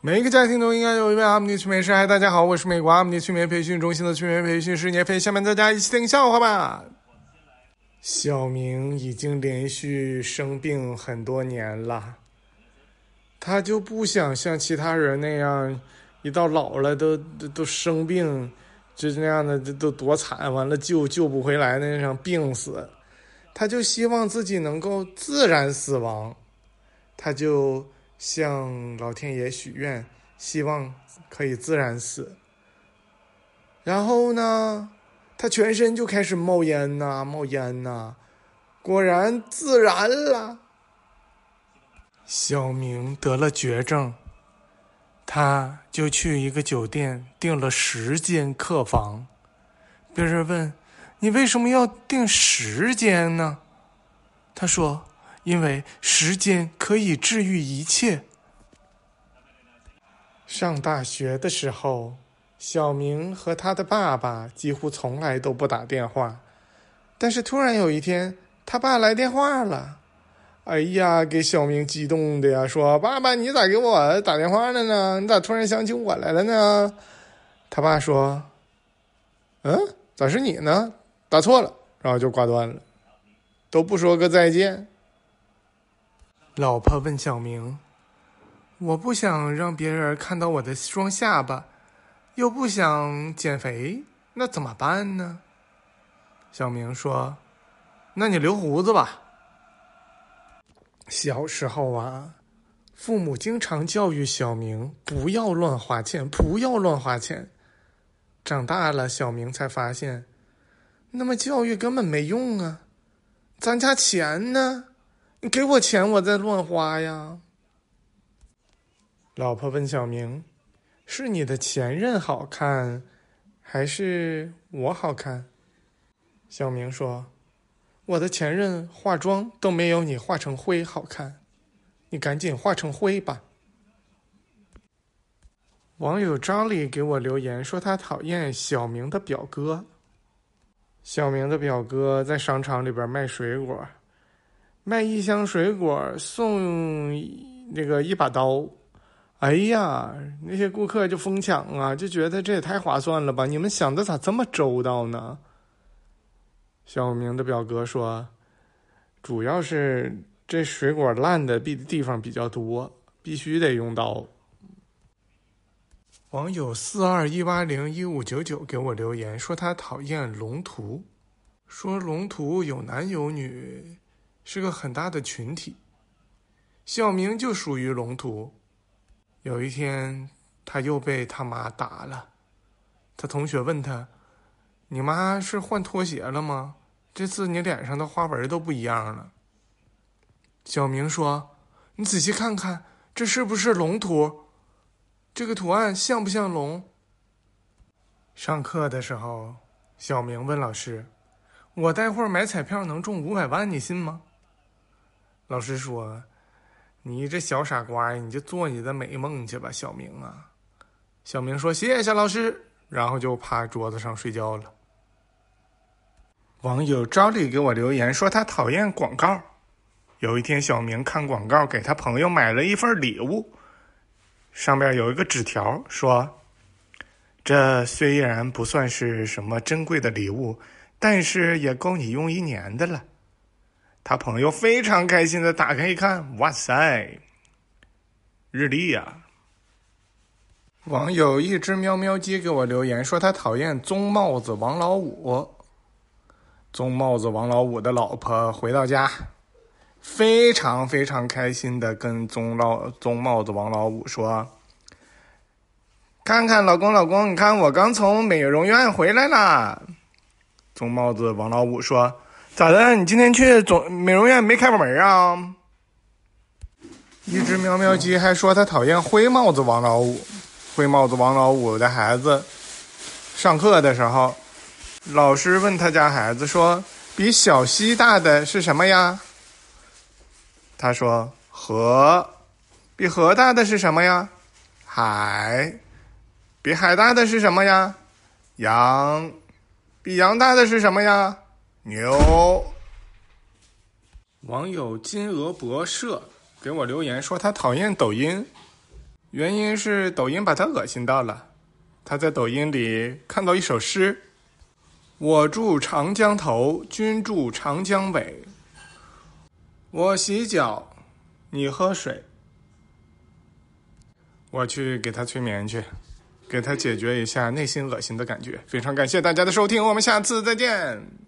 每一个家庭都应该有一位阿姆尼催眠师。嗨，大家好，我是美国阿姆尼催眠培训中心的催眠培训师聂飞。下面大家一起听笑话吧。小明已经连续生病很多年了，他就不想像其他人那样，一到老了都都都生病，就那样的都都多惨，完了救救不回来那样病死，他就希望自己能够自然死亡，他就。向老天爷许愿，希望可以自然死。然后呢，他全身就开始冒烟呐，冒烟呐，果然自燃了。小明得了绝症，他就去一个酒店订了十间客房。别人问：“你为什么要订十间呢？”他说。因为时间可以治愈一切。上大学的时候，小明和他的爸爸几乎从来都不打电话，但是突然有一天，他爸来电话了。哎呀，给小明激动的呀，说：“爸爸，你咋给我打电话了呢？你咋突然想起我来了呢？”他爸说：“嗯，咋是你呢？打错了。”然后就挂断了，都不说个再见。老婆问小明：“我不想让别人看到我的双下巴，又不想减肥，那怎么办呢？”小明说：“那你留胡子吧。”小时候啊，父母经常教育小明不要乱花钱，不要乱花钱。长大了，小明才发现，那么教育根本没用啊，咱家钱呢？你给我钱，我再乱花呀。老婆问小明：“是你的前任好看，还是我好看？”小明说：“我的前任化妆都没有你化成灰好看，你赶紧化成灰吧。”网友张丽给我留言说他讨厌小明的表哥。小明的表哥在商场里边卖水果。卖一箱水果送那个一把刀，哎呀，那些顾客就疯抢啊，就觉得这也太划算了吧？你们想的咋这么周到呢？小明的表哥说，主要是这水果烂的地地方比较多，必须得用刀。网友四二一八零一五九九给我留言说他讨厌龙图，说龙图有男有女。是个很大的群体，小明就属于龙图。有一天，他又被他妈打了。他同学问他：“你妈是换拖鞋了吗？这次你脸上的花纹都不一样了。”小明说：“你仔细看看，这是不是龙图？这个图案像不像龙？”上课的时候，小明问老师：“我待会儿买彩票能中五百万，你信吗？”老师说：“你这小傻瓜，你就做你的美梦去吧，小明啊。”小明说：“谢谢老师。”然后就趴桌子上睡觉了。网友赵丽给我留言说他讨厌广告。有一天，小明看广告，给他朋友买了一份礼物，上面有一个纸条说：“这虽然不算是什么珍贵的礼物，但是也够你用一年的了。”他朋友非常开心的打开一看，哇塞，日历呀！网友一只喵喵鸡给我留言说他讨厌棕帽子王老五。棕帽子王老五的老婆回到家，非常非常开心的跟棕老棕帽子王老五说：“看看老公老公，你看我刚从美容院回来啦。”棕帽子王老五说。咋的？你今天去总美容院没开门啊？一只喵喵鸡还说他讨厌灰帽子王老五。灰帽子王老五的孩子上课的时候，老师问他家孩子说：“比小溪大的是什么呀？”他说：“河。”比河大的是什么呀？海。比海大的是什么呀？羊。比羊大的是什么呀？牛。网友金鹅博社给我留言说他讨厌抖音。原因是抖音把他恶心到了。他在抖音里看到一首诗：“我住长江头，君住长江尾。我洗脚，你喝水。”我去给他催眠去，给他解决一下内心恶心的感觉。非常感谢大家的收听，我们下次再见。